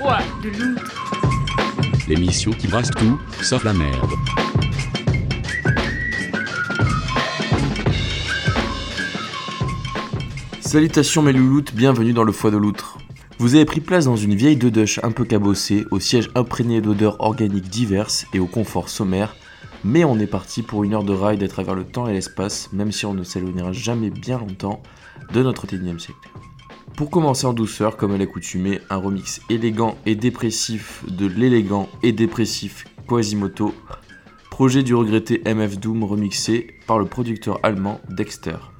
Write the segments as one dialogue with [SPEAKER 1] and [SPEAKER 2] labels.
[SPEAKER 1] De.
[SPEAKER 2] L'émission qui brasse tout, sauf la merde.
[SPEAKER 3] Salutations mes louloutes, bienvenue dans le foie de l'outre. Vous avez pris place dans une vieille deduche un peu cabossée, au siège imprégné d'odeurs organiques diverses et au confort sommaire, mais on est parti pour une heure de ride à travers le temps et l'espace, même si on ne s'éloignera jamais bien longtemps de notre 19 siècle. Pour commencer en douceur, comme à l'accoutumée, un remix élégant et dépressif de l'élégant et dépressif Quasimoto, projet du regretté MF Doom remixé par le producteur allemand Dexter.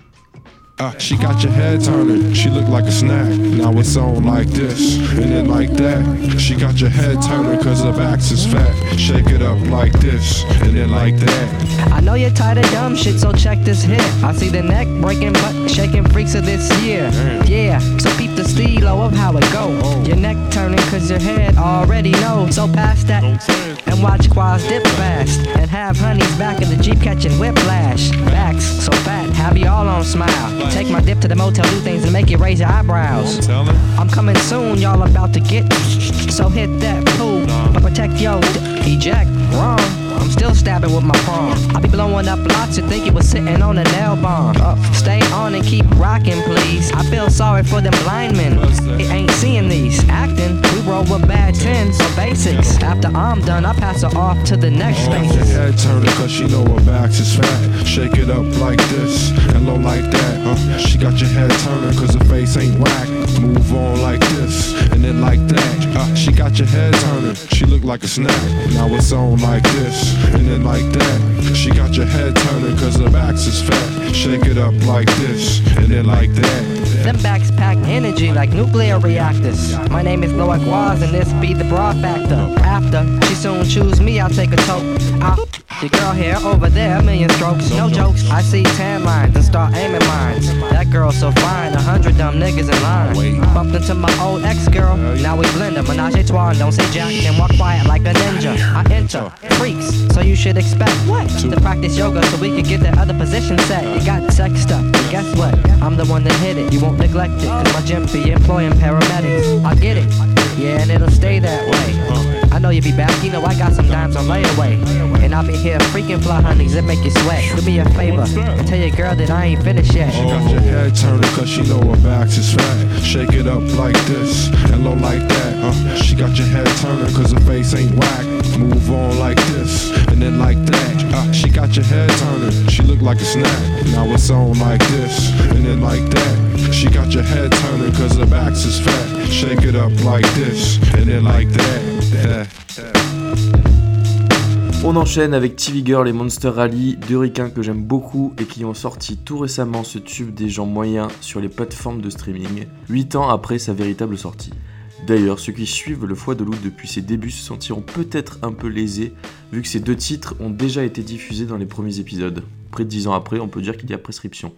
[SPEAKER 4] Uh, she got your head turning, she look like a snack. Now it's on like this, and then like that. She got your head turning cause her back's is fat. Shake it up like this, and then like that.
[SPEAKER 5] I know you're tired of dumb shit, so check this hit. I see the neck breaking, butt shaking freaks of this year. Yeah, so peep the stilo of how it go. Your neck turning cause your head already knows. So pass that and watch quads dip fast. And have honeys back in the Jeep catching whiplash. Backs so fat, have you all on smile. Take my dip to the motel, do things and make you raise your eyebrows. I'm coming soon, y'all about to get so hit that pool, but protect yo. Eject wrong. I'm still stabbing with my palm. I be blowing up lots. You think it was sitting on a nail bomb? Uh, stay on and keep rocking, please. I feel sorry for them blind men. It ain't seeing these acting. We roll with bad tens or basics. After I'm done, I pass her off to the next
[SPEAKER 4] Got your
[SPEAKER 5] spaces.
[SPEAKER 4] head turning cause she know her back is fat. Shake it up like this, and low like that. Uh, she got your head turning cause her face ain't whack. Move on like this, and then like that. Uh, she got your head turning, she look like a snack. Now it's on like this, and then like that. She got your head turning cause her backs is fat. Shake it up like this, and then like that.
[SPEAKER 5] Them backs pack energy like nuclear reactors. My name is Lord Quas and this be the broad factor. After she soon choose me, I'll take a toke. Your girl here, over there, a million strokes. No jokes. I see tan lines and start aiming mines. That girl so fine, a hundred dumb niggas in line. Bumped into my old ex girl. Now we blend a menage a trois. Don't say jack and walk quiet like a ninja. I enter freaks, so you should expect what to practice yoga so we can get that other position set. You got sex stuff, But guess what? I'm the one that hit it. You won't neglect it. Cause my gym be employing paramedics. I get it. Yeah, and it'll stay that way. I know you be back, you know I got some dimes on layaway. And I'll be here freaking fly honeys that make you sweat. Do me a favor and tell your girl that I ain't finished yet.
[SPEAKER 4] She got your head turning cause she know her back is fat. Shake it up like this and low like that. Uh, she got your head turning cause her face ain't whack. Move on like this and then like that. Uh, she got your head turning, she look like a snack. Now it's on like this and then like that. She got your head turning cause her back is fat. Shake it up like this and then like that.
[SPEAKER 3] On enchaîne avec TV Girl et Monster Rally, deux ricains que j'aime beaucoup et qui ont sorti tout récemment ce tube des gens moyens sur les plateformes de streaming, 8 ans après sa véritable sortie. D'ailleurs, ceux qui suivent le foie de loup depuis ses débuts se sentiront peut-être un peu lésés, vu que ces deux titres ont déjà été diffusés dans les premiers épisodes. Près de 10 ans après, on peut dire qu'il y a prescription.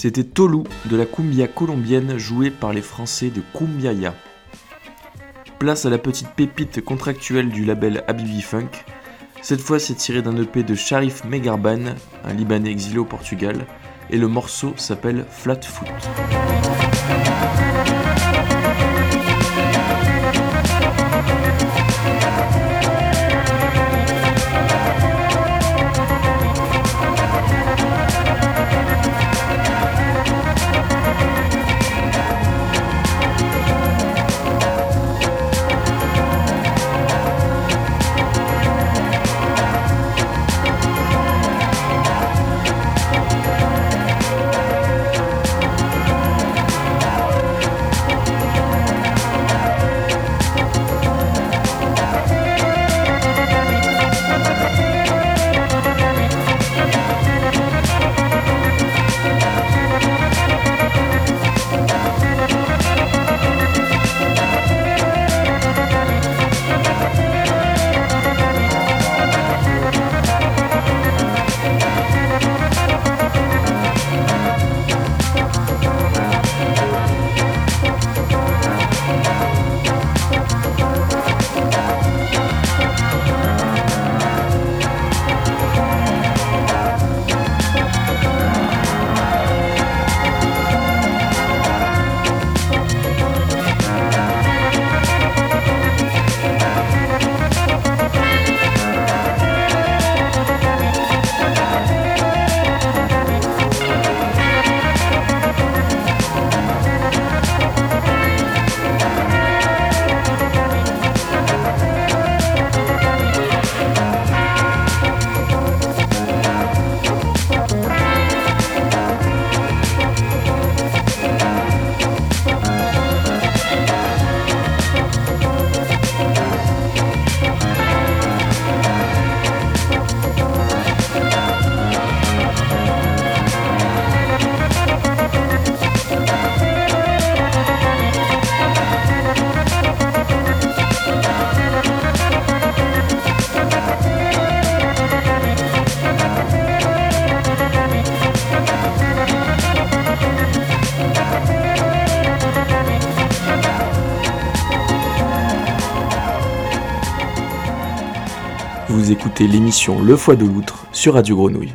[SPEAKER 3] C'était Tolu de la cumbia colombienne jouée par les Français de Cumbiaya. Place à la petite pépite contractuelle du label Habibi Funk. Cette fois, c'est tiré d'un EP de Sharif Megarban, un Libanais exilé au Portugal, et le morceau s'appelle Flatfoot. Vous l'émission Le Foie de l'Outre sur Radio Grenouille.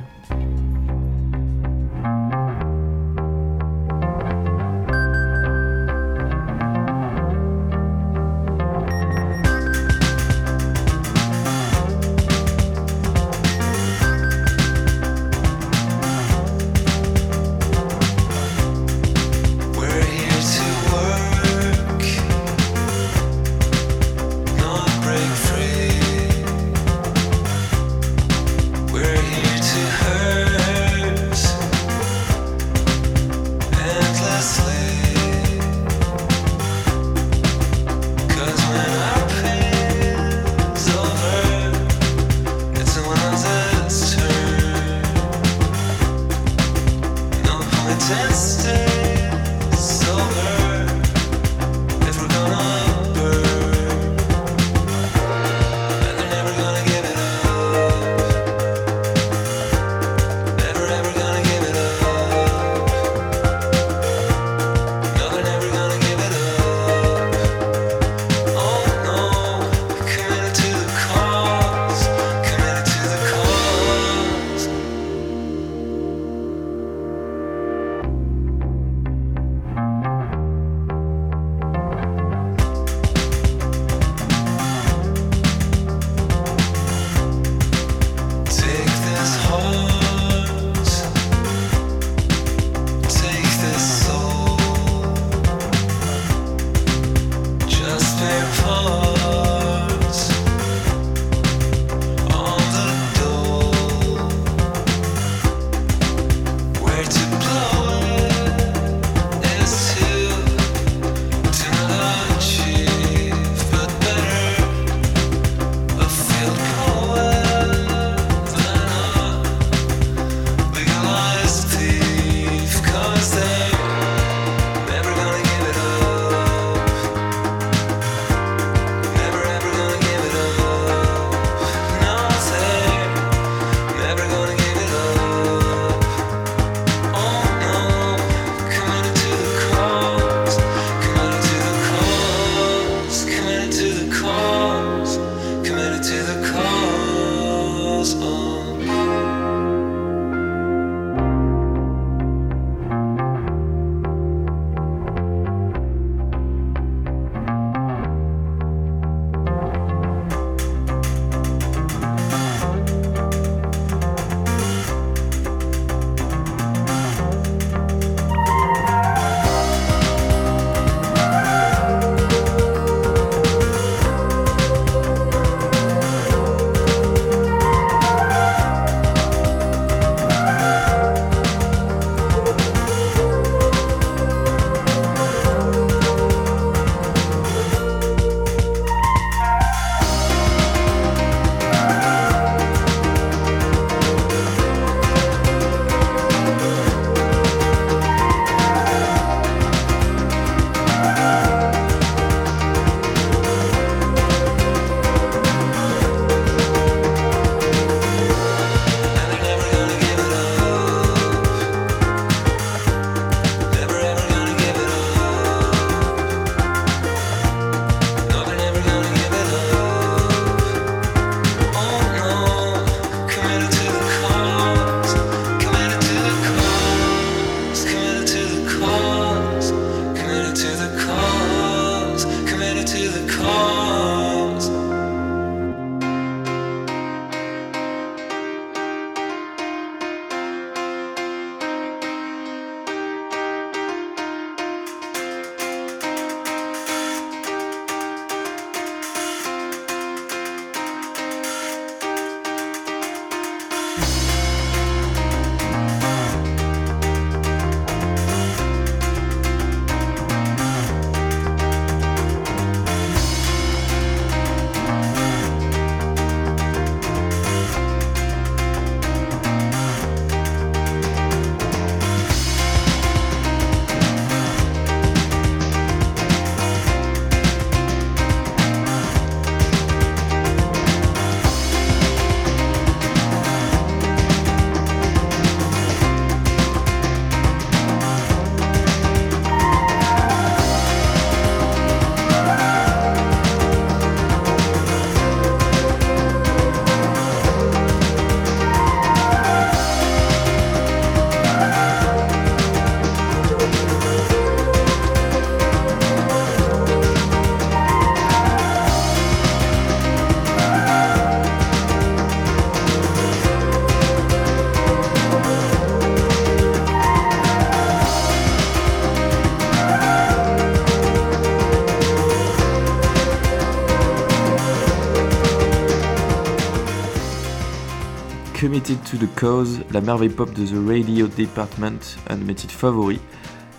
[SPEAKER 3] Committed to the Cause, la merveille pop de The Radio Department, un de mes titres favoris,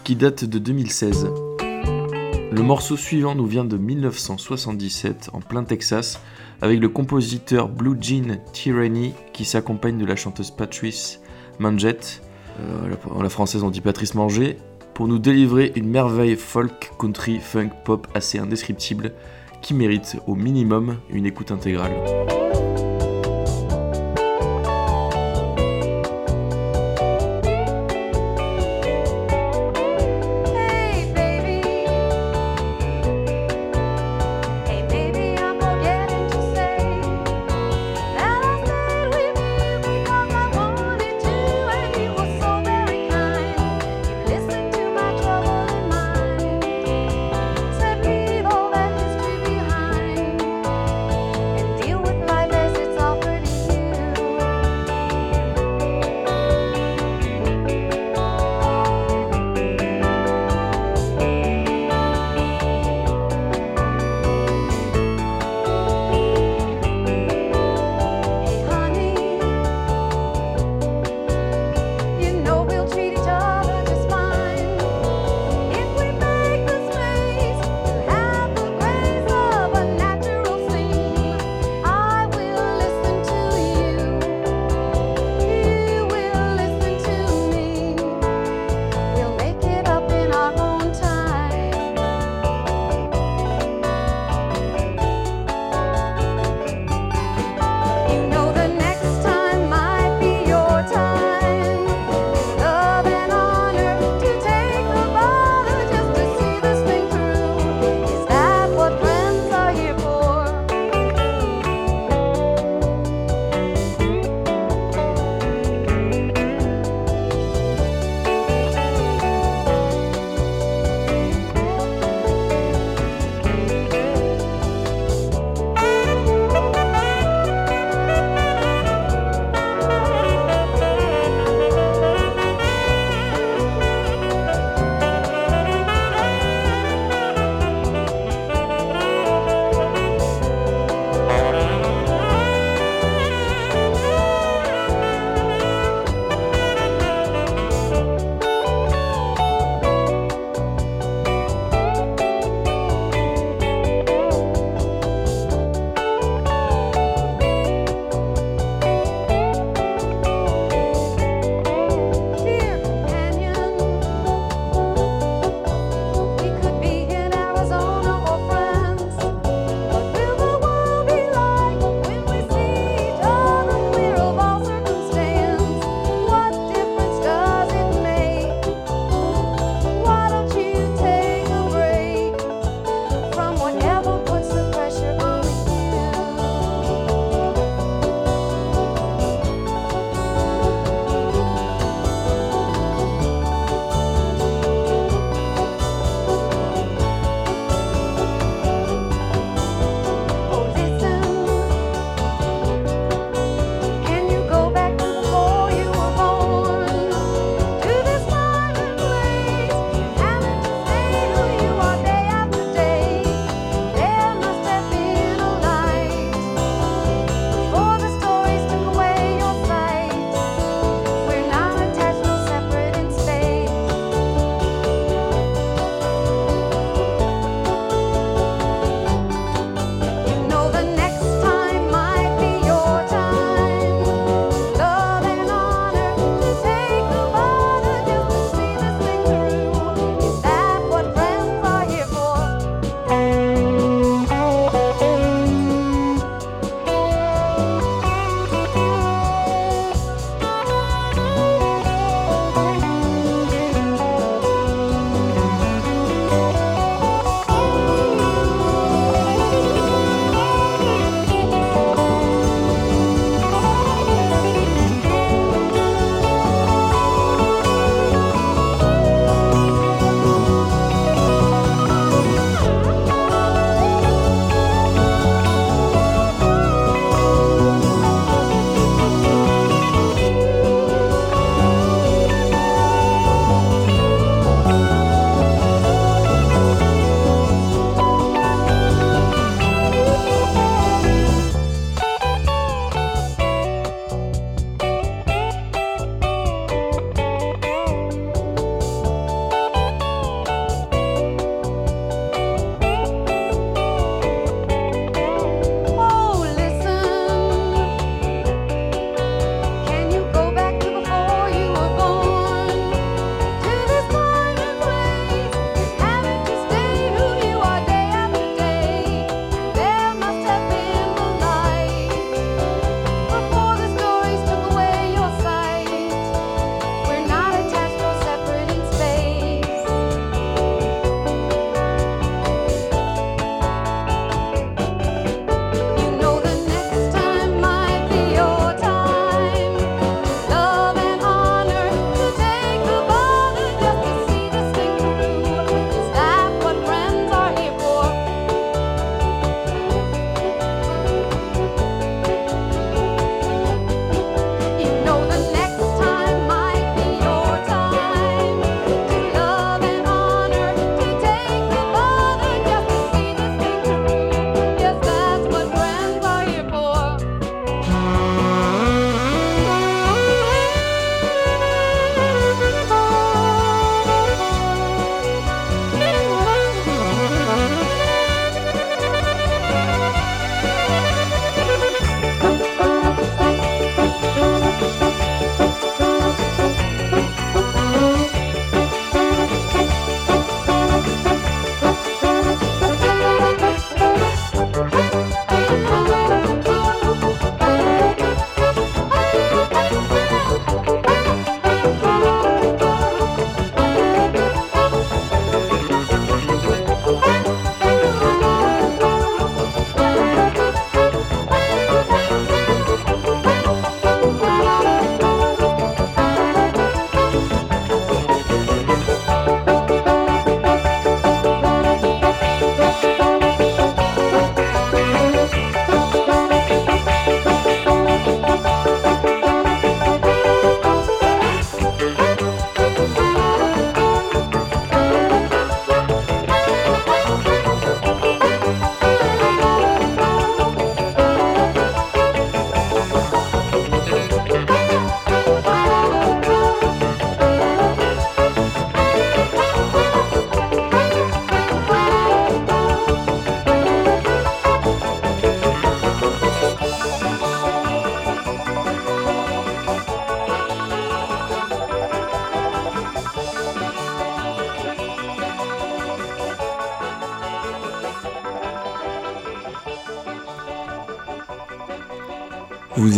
[SPEAKER 3] qui date de 2016. Le morceau suivant nous vient de 1977, en plein Texas, avec le compositeur Blue Jean Tyranny, qui s'accompagne de la chanteuse Patrice Manget, euh, la, la française on dit Patrice Manger, pour nous délivrer une merveille folk, country, funk, pop assez indescriptible, qui mérite au minimum une écoute intégrale.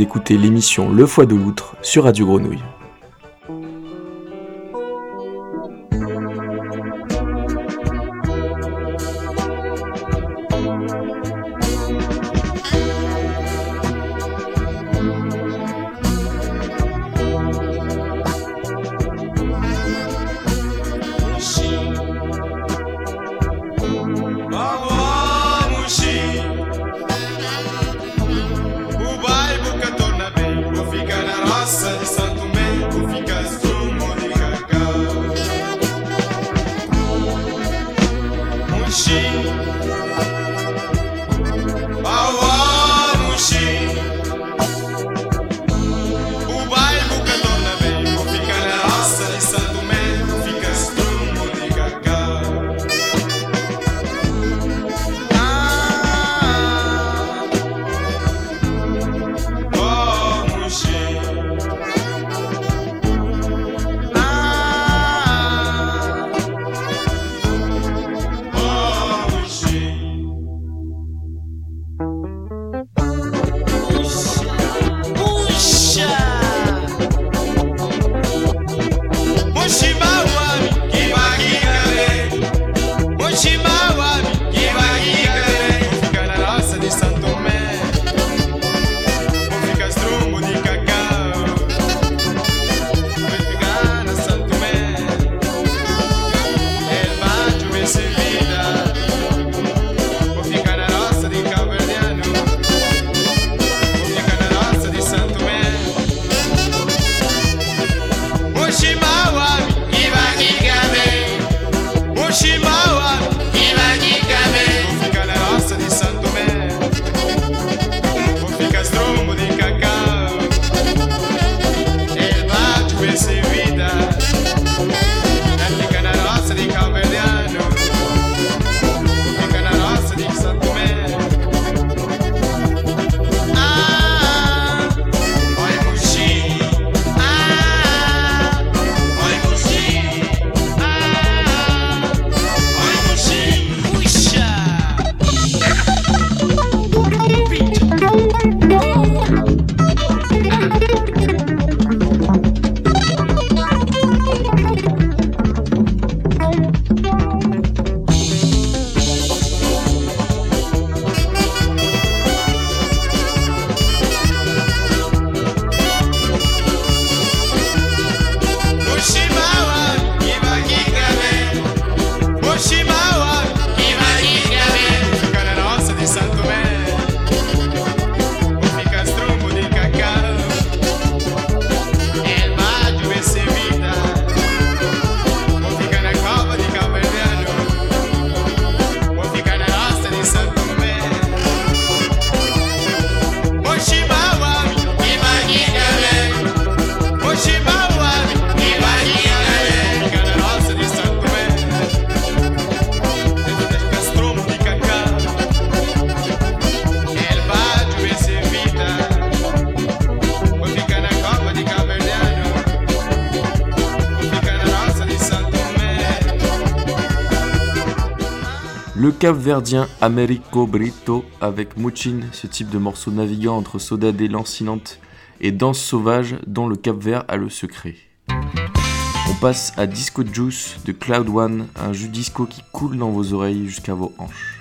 [SPEAKER 6] écoutez l'émission Le Foie de l'Outre sur Radio Grenouille. cap-verdien Americo Brito avec Mouchin, ce type de morceau naviguant entre soda lancinantes et danse sauvage dont le cap-vert a le secret. On passe à Disco Juice de Cloud One, un jus disco qui coule dans vos oreilles jusqu'à vos hanches.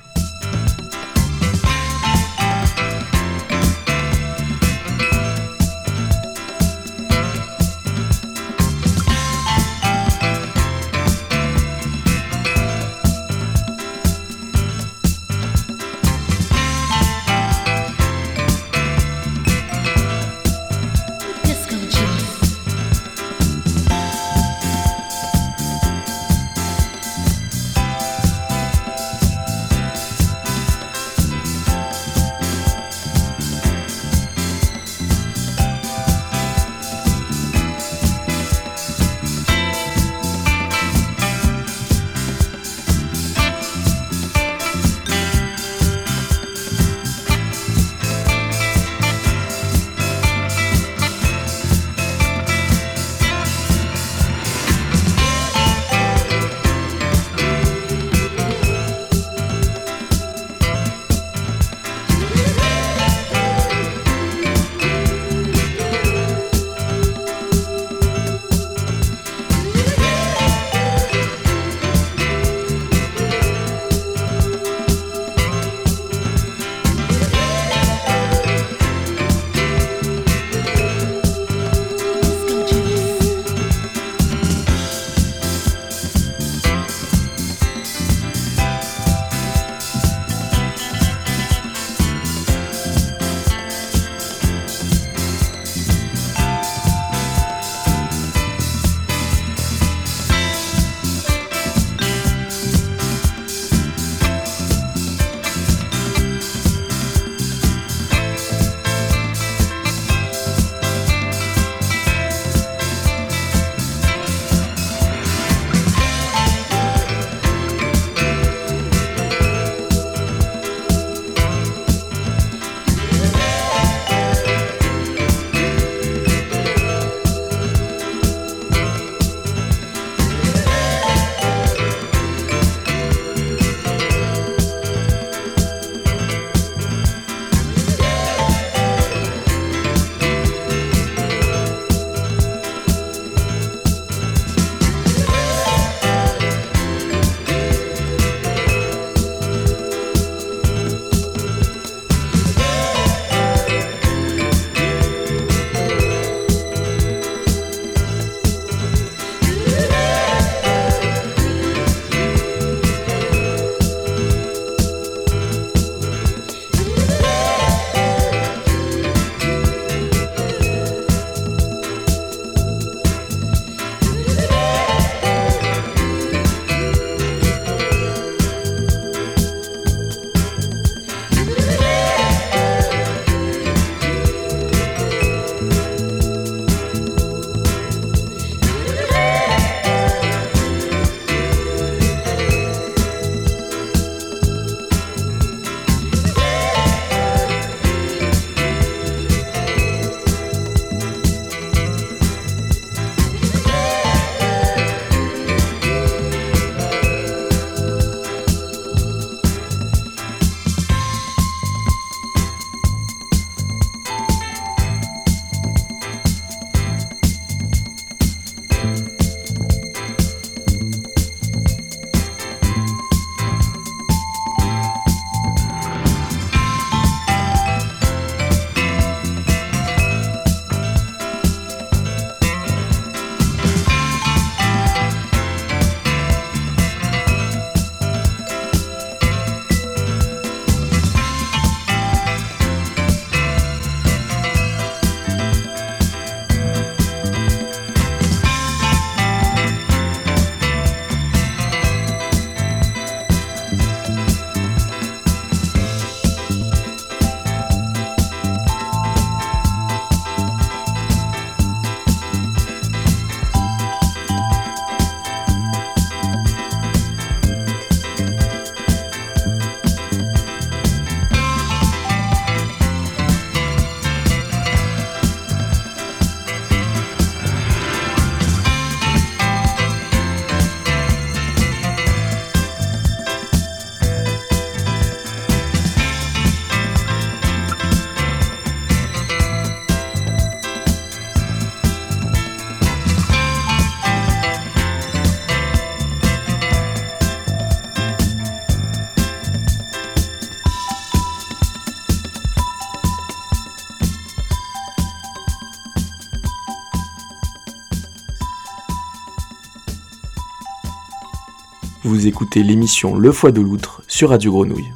[SPEAKER 3] Écoutez l'émission Le Foie de l'Outre sur Radio Grenouille.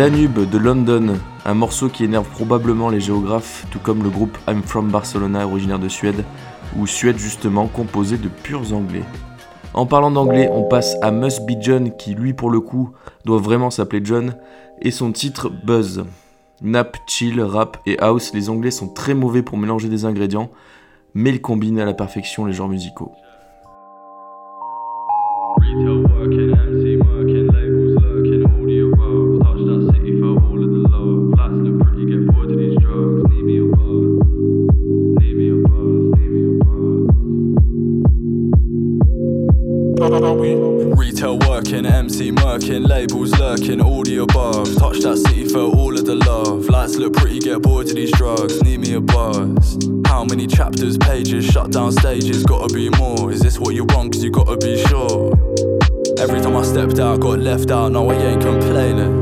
[SPEAKER 3] Danube de London, un morceau qui énerve probablement les géographes, tout comme le groupe I'm From Barcelona originaire de Suède, ou Suède justement composé de purs anglais. En parlant d'anglais, on passe à Must Be John qui lui pour le coup doit vraiment s'appeler John, et son titre Buzz. Nap, chill, rap et house, les anglais sont très mauvais pour mélanger des ingrédients, mais ils combinent à la perfection les genres musicaux.
[SPEAKER 7] Labels lurking, all the above. Touch that city, felt all of the love. Lights look pretty, get bored of these drugs. Need me a buzz. How many chapters, pages, shut down stages? Gotta be more. Is this what you want? Cause you gotta be sure. Every time I stepped out, got left out, no, I ain't complaining.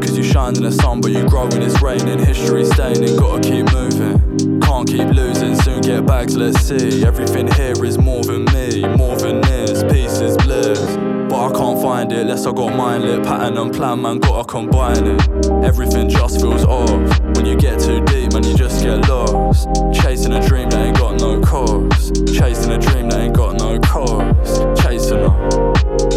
[SPEAKER 7] Cause you shine in the sun, but you grow when it's raining. History staining, gotta keep moving. Can't keep losing, soon get bags, let's see. Everything here is more than me, more than this. Pieces bliss. But I can't find it, less I got mine lit. Pattern and plan, man, gotta combine it. Everything just feels off. When you get too deep, man, you just get lost. Chasing a dream that ain't got no cost. Chasing a dream that ain't got no cost. Chasing her.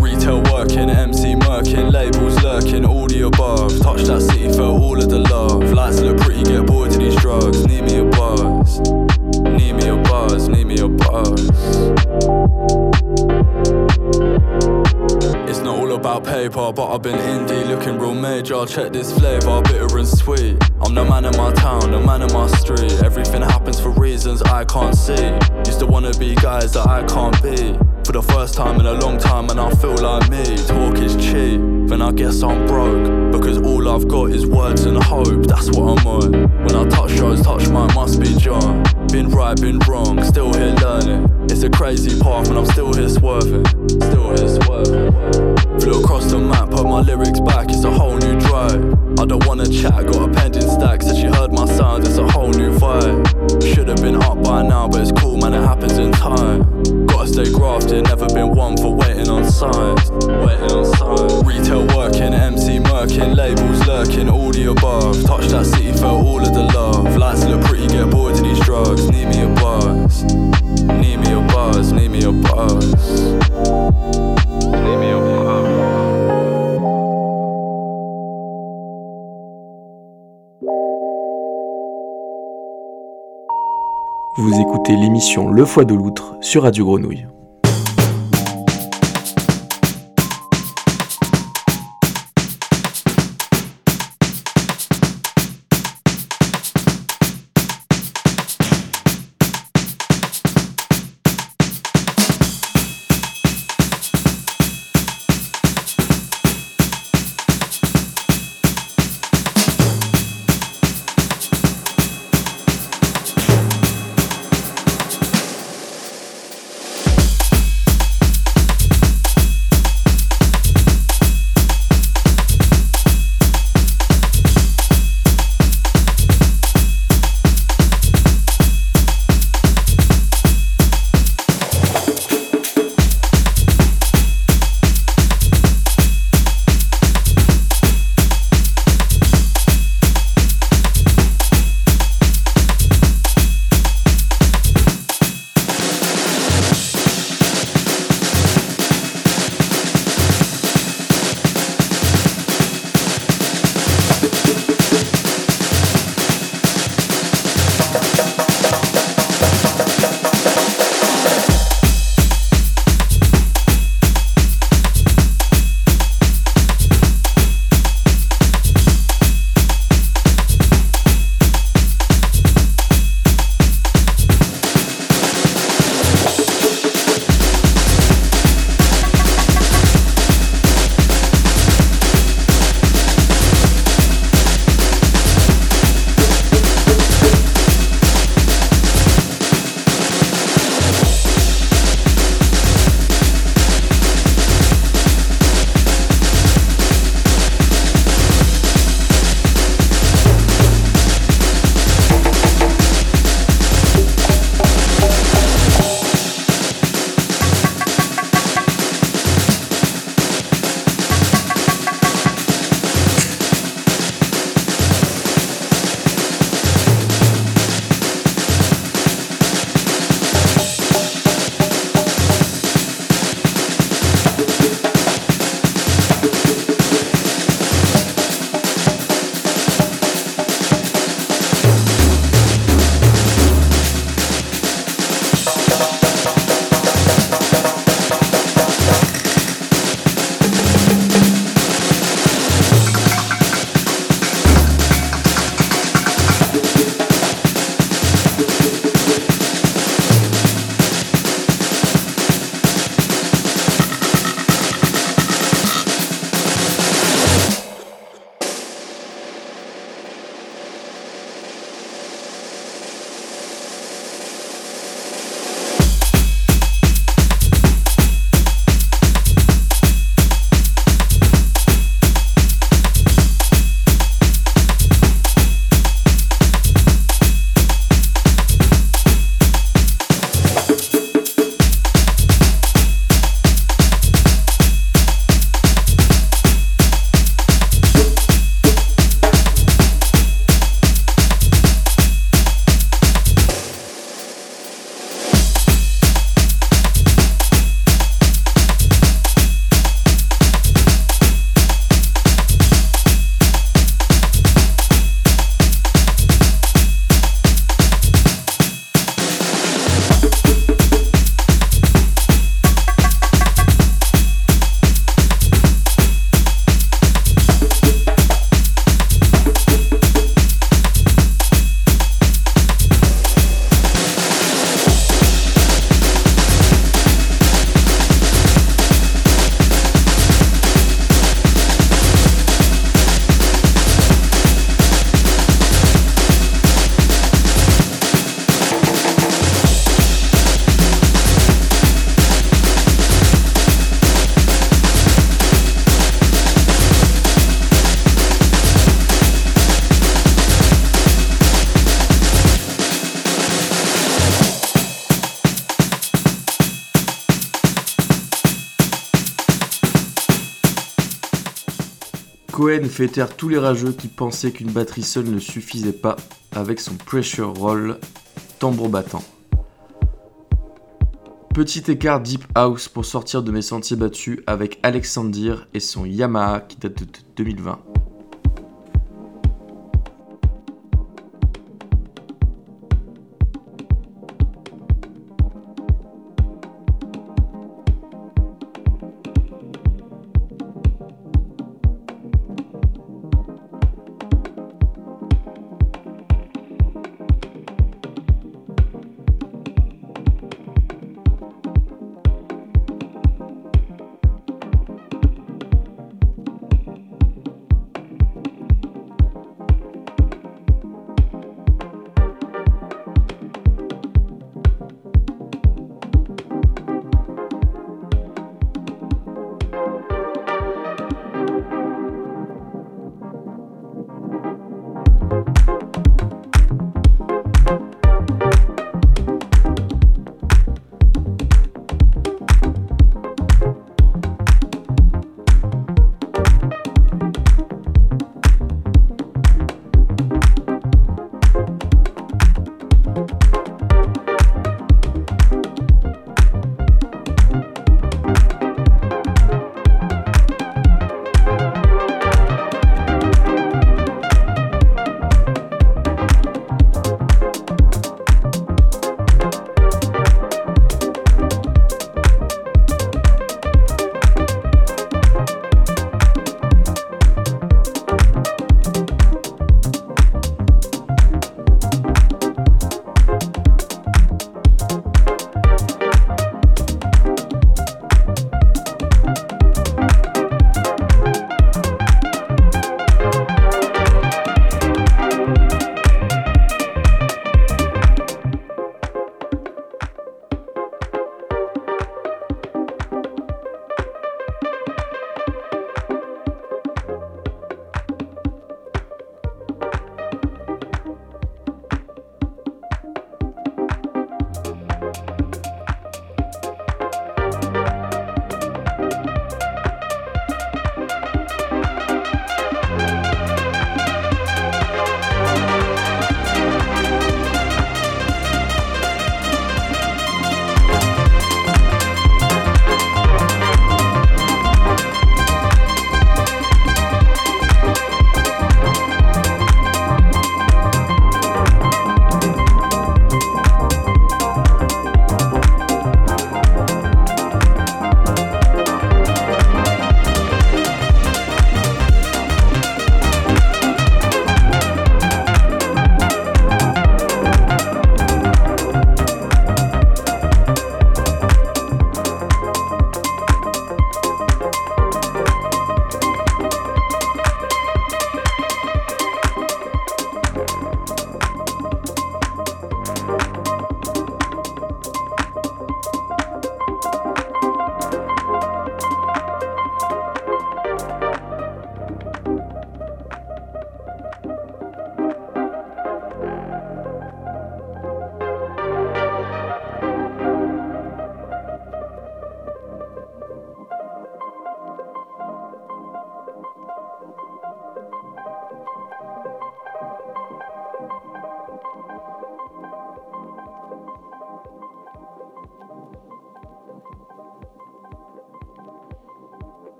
[SPEAKER 7] Retail working, MC murking, labels lurking, all the above. Touch that city, felt all of the love. Lights look pretty, get bored to these drugs. Need me a buzz. Need me a buzz, need me a buzz. Not all about paper, but I've been indie, looking real major. Check this flavor, bitter and sweet. I'm the man in my town, the man in my street. Everything happens for reasons I can't see. Used to wanna be guys that I can't be. For the first time in a long time, and I feel like me. Talk is cheap, then I guess I'm broke. Because all I've got is words and hope, that's what I'm on. When I touch shows, touch mine must be John. Been right, been wrong, still here learning. It's a crazy path, and I'm still here swerving. Still here swerving. Flew across the map, put my lyrics back, it's a whole new drive. I don't wanna chat, got a pending stack, said she heard my sound, it's a whole new vibe. Should've been up by now, but it's cool, man, it happens in time. Gotta stay grafted, never been one for waiting on signs. Waiting on signs. Retail working, MC murking, labels lurking, all the above. Touch that city, felt all of the love. Lights look pretty, get bored to these drugs. Need me a buzz. Need me a
[SPEAKER 3] Vous écoutez l'émission Le Foie de l'Outre sur Radio Grenouille. Fait taire tous les rageux qui pensaient qu'une batterie seule ne suffisait pas avec son pressure roll tambour battant. Petit écart deep house pour sortir de mes sentiers battus avec Alexandir et son Yamaha qui date de 2020.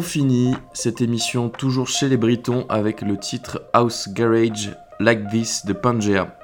[SPEAKER 8] On finit cette émission toujours chez les Britons avec le titre House Garage Like This de Pangea.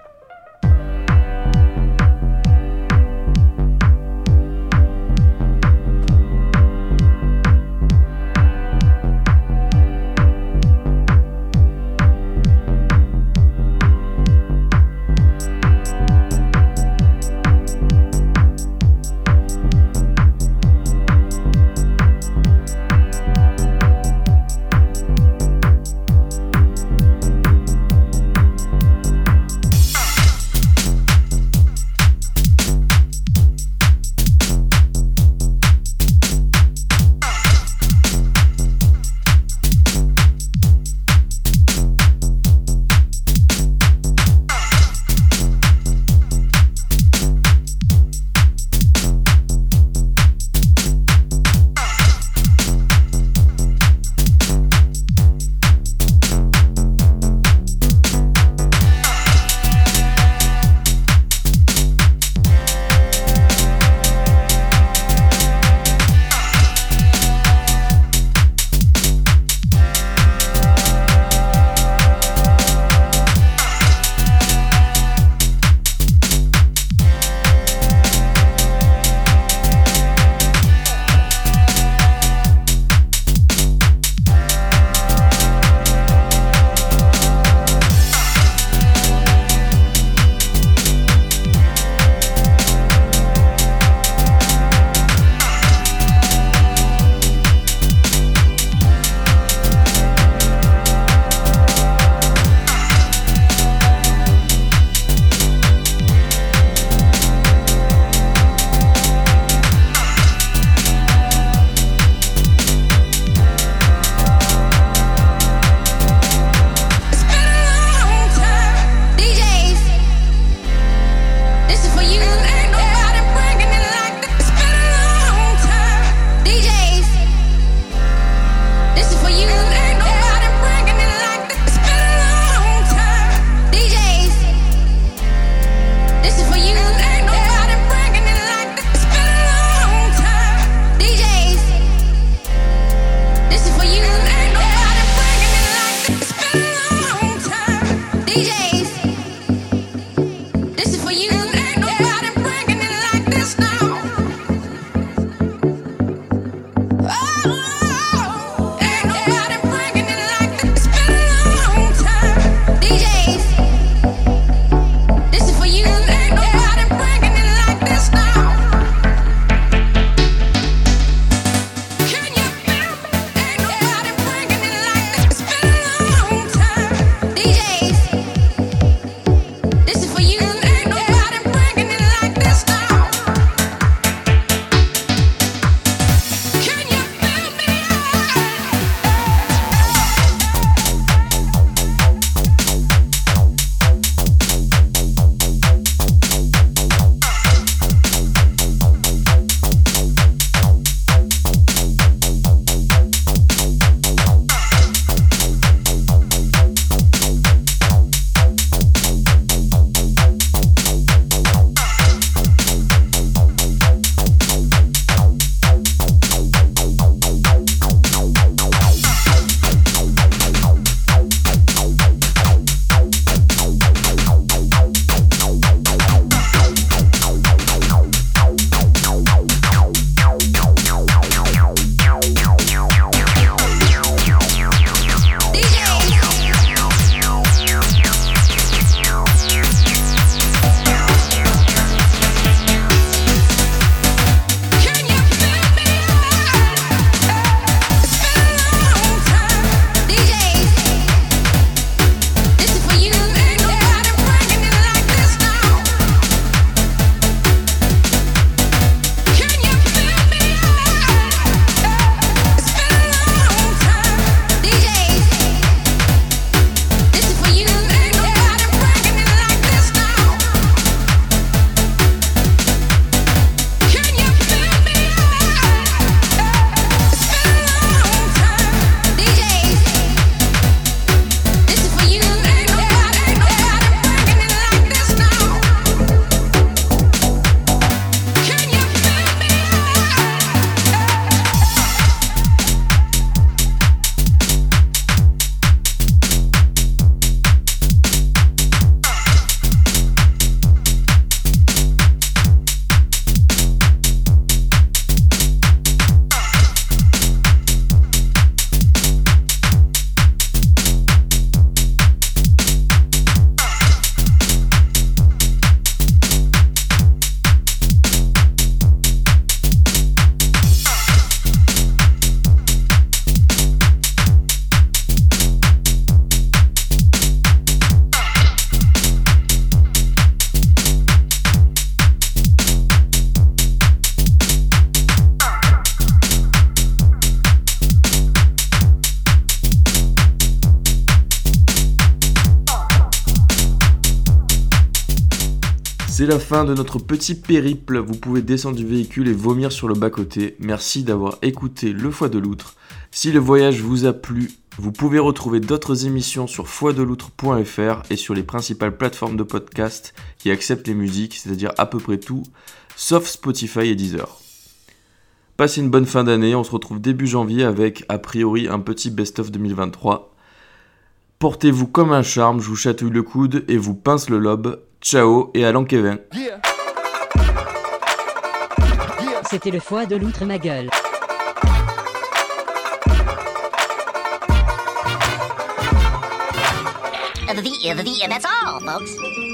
[SPEAKER 3] C'est la fin de notre petit périple. Vous pouvez descendre du véhicule et vomir sur le bas-côté. Merci d'avoir écouté Le Foie de l'Outre. Si le voyage vous a plu, vous pouvez retrouver d'autres émissions sur foideloutre.fr et sur les principales plateformes de podcast qui acceptent les musiques, c'est-à-dire à peu près tout, sauf Spotify et Deezer. Passez une bonne fin d'année, on se retrouve début janvier avec a priori un petit best-of 2023. Portez-vous comme un charme, je vous chatouille le coude et vous pince le lobe. Ciao et à l'an Kevin.
[SPEAKER 9] C'était le foie de l'outre ma gueule.
[SPEAKER 10] The, the, the, that's all, folks.